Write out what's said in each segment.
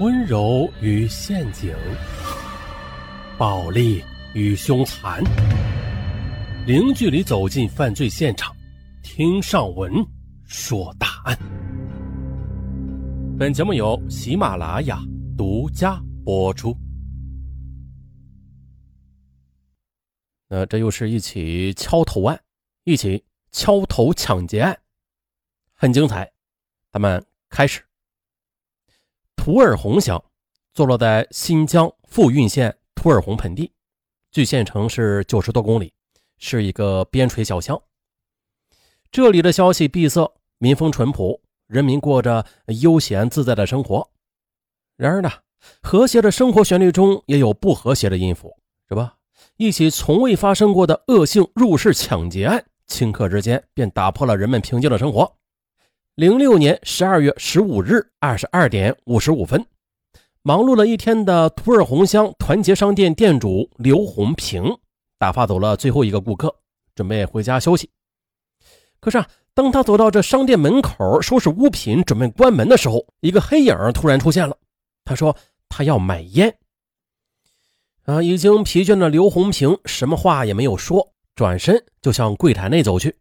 温柔与陷阱，暴力与凶残，零距离走进犯罪现场，听上文说大案。本节目由喜马拉雅独家播出。那这又是一起敲头案，一起敲头抢劫案，很精彩。咱们开始。图尔洪乡坐落在新疆富蕴县图尔洪盆地，距县城是九十多公里，是一个边陲小乡。这里的消息闭塞，民风淳朴，人民过着悠闲自在的生活。然而呢，和谐的生活旋律中也有不和谐的音符，是吧？一起从未发生过的恶性入室抢劫案，顷刻之间便打破了人们平静的生活。零六年十二月十五日二十二点五十五分，忙碌了一天的图尔洪乡团结商店店主刘红平打发走了最后一个顾客，准备回家休息。可是啊，当他走到这商店门口收拾物品，准备关门的时候，一个黑影突然出现了。他说他要买烟。啊，已经疲倦的刘红平什么话也没有说，转身就向柜台内走去。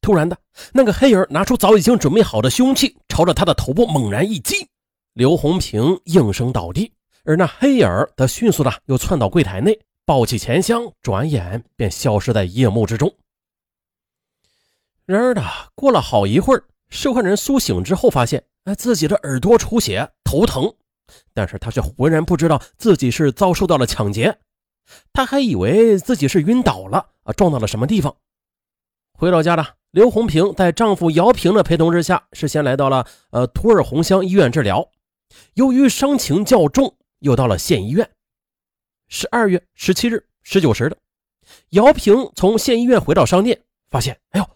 突然的，那个黑影拿出早已经准备好的凶器，朝着他的头部猛然一击，刘红平应声倒地，而那黑影则迅速的又窜到柜台内，抱起钱箱，转眼便消失在夜幕之中。然而的，过了好一会儿，受害人苏醒之后，发现哎自己的耳朵出血，头疼，但是他却浑然不知道自己是遭受到了抢劫，他还以为自己是晕倒了啊，撞到了什么地方。回到家了。刘红平在丈夫姚平的陪同之下，是先来到了呃图尔洪乡医院治疗。由于伤情较重，又到了县医院。十二月十七日十九时的，姚平从县医院回到商店，发现，哎呦，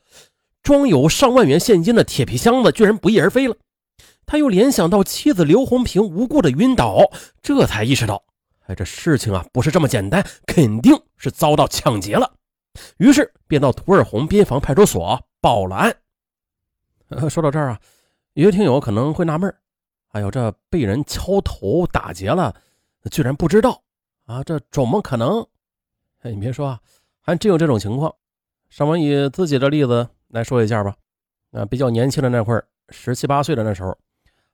装有上万元现金的铁皮箱子居然不翼而飞了。他又联想到妻子刘红平无故的晕倒，这才意识到，哎，这事情啊不是这么简单，肯定是遭到抢劫了。于是便到图尔洪边防派出所报了案。说到这儿啊，有些听友可能会纳闷哎呦，这被人敲头打劫了，居然不知道啊？这怎么可能？哎，你别说啊，还真有这种情况。尚文以自己的例子来说一下吧。啊，比较年轻的那会儿，十七八岁的那时候，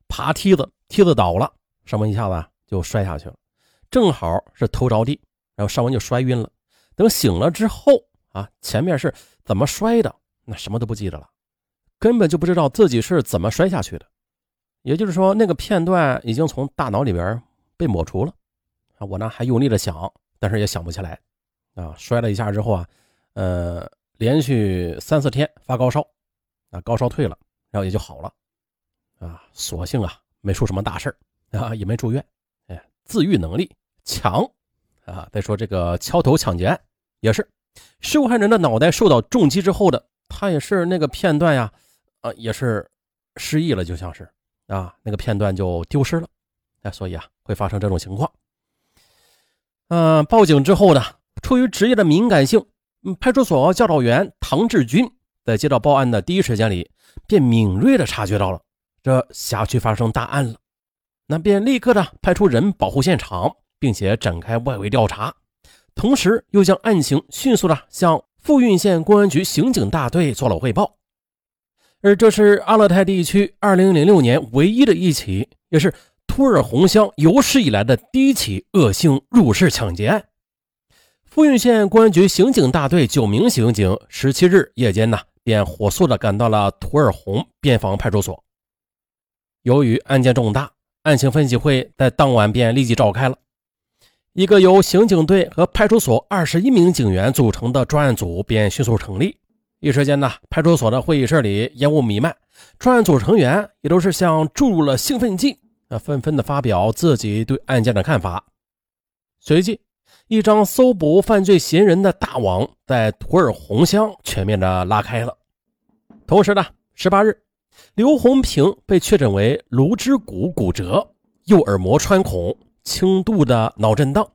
爬梯子，梯子倒了，尚文一下子就摔下去了，正好是头着地，然后尚文就摔晕了。等醒了之后。啊，前面是怎么摔的？那什么都不记得了，根本就不知道自己是怎么摔下去的。也就是说，那个片段已经从大脑里边被抹除了。啊，我呢还用力的想，但是也想不起来。啊，摔了一下之后啊，呃，连续三四天发高烧，啊，高烧退了，然后也就好了。啊，所幸啊没出什么大事啊，也没住院。哎，自愈能力强。啊，再说这个敲头抢劫案也是。受害人的脑袋受到重击之后的，他也是那个片段呀，啊，也是失忆了，就像是啊，那个片段就丢失了，哎，所以啊，会发生这种情况。嗯，报警之后呢，出于职业的敏感性，派出所教导员唐志军在接到报案的第一时间里，便敏锐的察觉到了这辖区发生大案了，那便立刻的派出人保护现场，并且展开外围调查。同时，又将案情迅速的向富蕴县公安局刑警大队做了汇报。而这是阿勒泰地区2006年唯一的一起，也是图尔洪乡有史以来的第一起恶性入室抢劫案。富蕴县公安局刑警大队九名刑警，十七日夜间呢，便火速的赶到了图尔洪边防派出所。由于案件重大，案情分析会在当晚便立即召开了。一个由刑警队和派出所二十一名警员组成的专案组便迅速成立。一时间呢，派出所的会议室里烟雾弥漫，专案组成员也都是像注入了兴奋剂，啊，纷纷的发表自己对案件的看法。随即，一张搜捕犯罪嫌疑人的大网在图尔洪乡全面的拉开了。同时呢，十八日，刘红平被确诊为颅之骨骨折、右耳膜穿孔。轻度的脑震荡，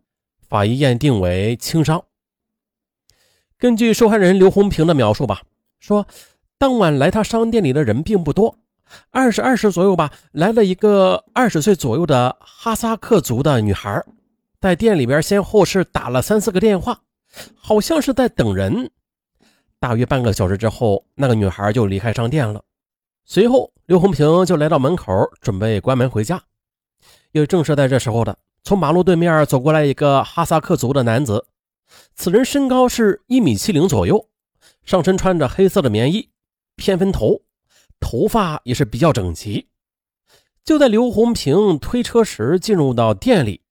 法医验定为轻伤。根据受害人刘红平的描述吧，说当晚来他商店里的人并不多，二十二时左右吧，来了一个二十岁左右的哈萨克族的女孩，在店里边先后是打了三四个电话，好像是在等人。大约半个小时之后，那个女孩就离开商店了。随后，刘红平就来到门口，准备关门回家。也正是在这时候的，从马路对面走过来一个哈萨克族的男子，此人身高是一米七零左右，上身穿着黑色的棉衣，偏分头。头发也是比较整齐。就在刘红平推车时进入到店里，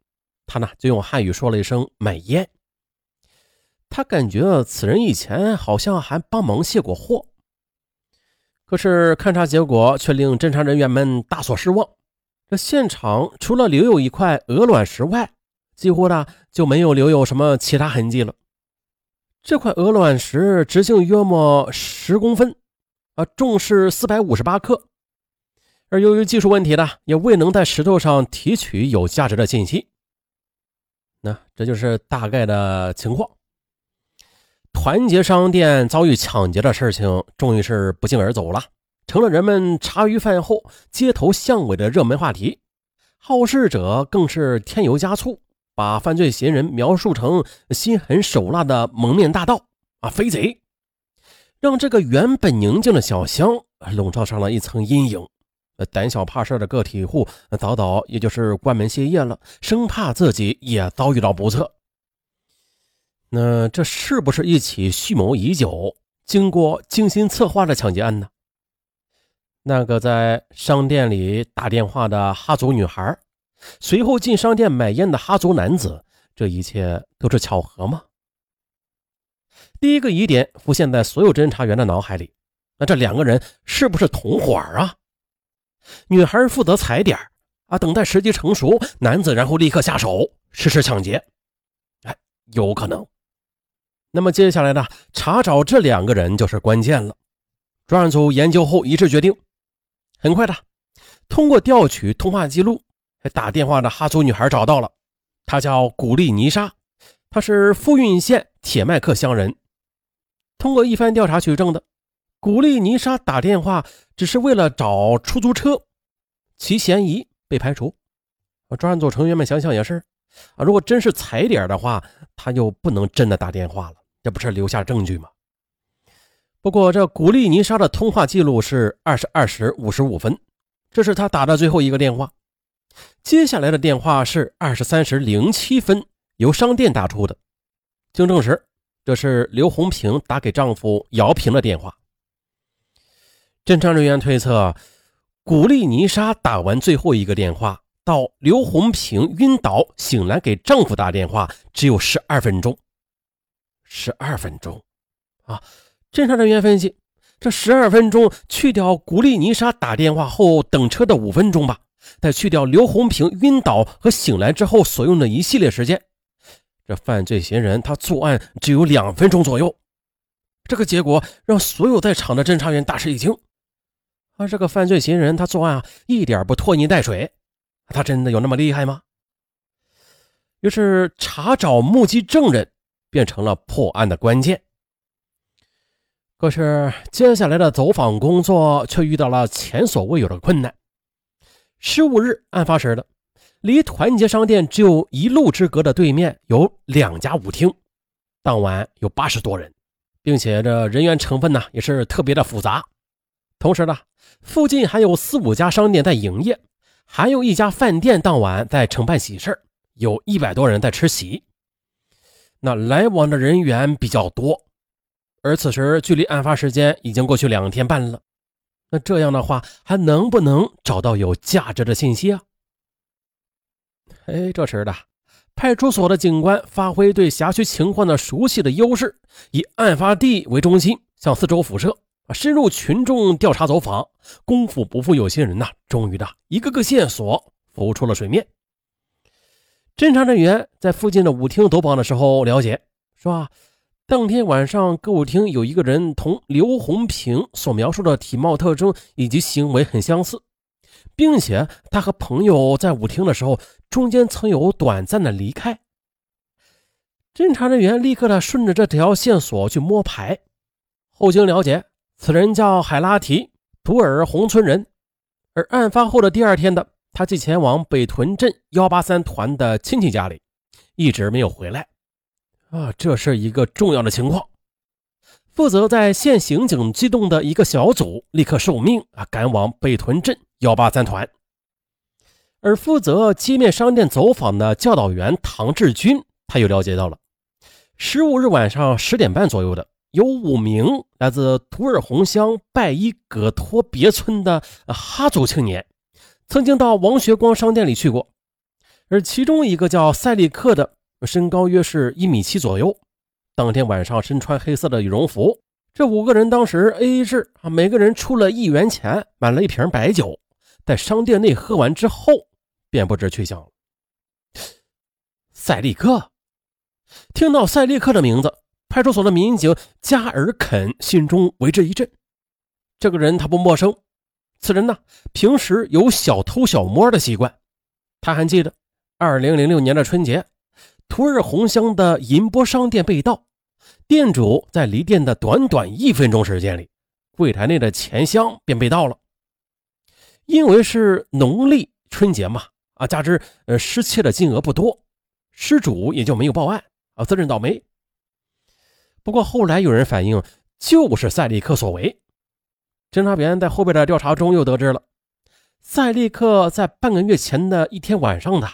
他呢就用汉语说了一声“买烟”。他感觉此人以前好像还帮忙卸过货，可是勘查结果却令侦查人员们大所失望。这现场除了留有一块鹅卵石外，几乎呢就没有留有什么其他痕迹了。这块鹅卵石直径约莫十公分。啊，重是四百五十八克，而由于技术问题呢，也未能在石头上提取有价值的信息。那这就是大概的情况。团结商店遭遇抢劫的事情，终于是不胫而走了，成了人们茶余饭后、街头巷尾的热门话题。好事者更是添油加醋，把犯罪嫌疑人描述成心狠手辣的蒙面大盗啊，飞贼。让这个原本宁静的小乡笼罩上了一层阴影。胆小怕事的个体户早早也就是关门歇业了，生怕自己也遭遇到不测。那这是不是一起蓄谋已久、经过精心策划的抢劫案呢？那个在商店里打电话的哈族女孩，随后进商店买烟的哈族男子，这一切都是巧合吗？第一个疑点浮现在所有侦查员的脑海里，那这两个人是不是同伙啊？女孩负责踩点啊，等待时机成熟，男子然后立刻下手实施抢劫。哎，有可能。那么接下来呢，查找这两个人就是关键了。专案组研究后一致决定，很快的，通过调取通话记录，打电话的哈族女孩找到了，她叫古丽妮莎，她是富蕴县铁麦克乡人。通过一番调查取证的，古丽妮莎打电话只是为了找出租车，其嫌疑被排除。专案组成员们想想也是啊，如果真是踩点的话，他又不能真的打电话了，这不是留下证据吗？不过这古丽妮莎的通话记录是二十二时五十五分，这是她打的最后一个电话。接下来的电话是二十三时零七分由商店打出的，经证实。这是刘红平打给丈夫姚平的电话。侦查人员推测，古丽妮莎打完最后一个电话到刘红平晕倒醒来给丈夫打电话，只有十二分钟。十二分钟啊！侦查人员分析，这十二分钟去掉古丽尼莎打电话后等车的五分钟吧，再去掉刘红平晕倒和醒来之后所用的一系列时间。这犯罪嫌疑人他作案只有两分钟左右，这个结果让所有在场的侦查员大吃一惊。啊，这个犯罪嫌疑人他作案啊一点不拖泥带水，他真的有那么厉害吗？于是查找目击证人变成了破案的关键。可是接下来的走访工作却遇到了前所未有的困难。十五日案发时的。离团结商店只有一路之隔的对面有两家舞厅，当晚有八十多人，并且这人员成分呢也是特别的复杂。同时呢，附近还有四五家商店在营业，还有一家饭店当晚在承办喜事有一百多人在吃席。那来往的人员比较多，而此时距离案发时间已经过去两天半了。那这样的话，还能不能找到有价值的信息啊？哎，这时的派出所的警官发挥对辖区情况的熟悉的优势，以案发地为中心，向四周辐射，深入群众调查走访，功夫不负有心人呐，终于的一个个线索浮出了水面。侦查人员在附近的舞厅走访的时候了解，说当天晚上歌舞厅有一个人同刘红平所描述的体貌特征以及行为很相似。并且他和朋友在舞厅的时候，中间曾有短暂的离开。侦查人员立刻的顺着这条线索去摸排，后经了解，此人叫海拉提，图尔洪村人，而案发后的第二天的，他即前往北屯镇幺八三团的亲戚家里，一直没有回来。啊，这是一个重要的情况。负责在县刑警机动的一个小组立刻受命啊，赶往北屯镇幺八三团。而负责街面商店走访的教导员唐志军，他又了解到了，十五日晚上十点半左右的，有五名来自图尔洪乡拜伊葛托别村的哈族青年，曾经到王学光商店里去过，而其中一个叫赛利克的，身高约是一米七左右。当天晚上身穿黑色的羽绒服，这五个人当时 A A 制啊，每个人出了一元钱买了一瓶白酒，在商店内喝完之后便不知去向了。赛利克听到赛利克的名字，派出所的民警加尔肯心中为之一震。这个人他不陌生，此人呢平时有小偷小摸的习惯。他还记得二零零六年的春节。图尔洪乡的银波商店被盗，店主在离店的短短一分钟时间里，柜台内的钱箱便被盗了。因为是农历春节嘛，啊，加之呃失窃的金额不多，失主也就没有报案啊，自认倒霉。不过后来有人反映，就是赛利克所为。侦查员在后边的调查中又得知了，赛利克在半个月前的一天晚上的，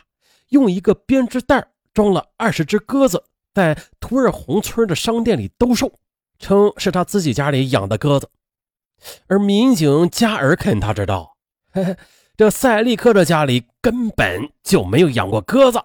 用一个编织袋。装了二十只鸽子，在图尔洪村的商店里兜售，称是他自己家里养的鸽子。而民警加尔肯他知道，这赛利克的家里根本就没有养过鸽子。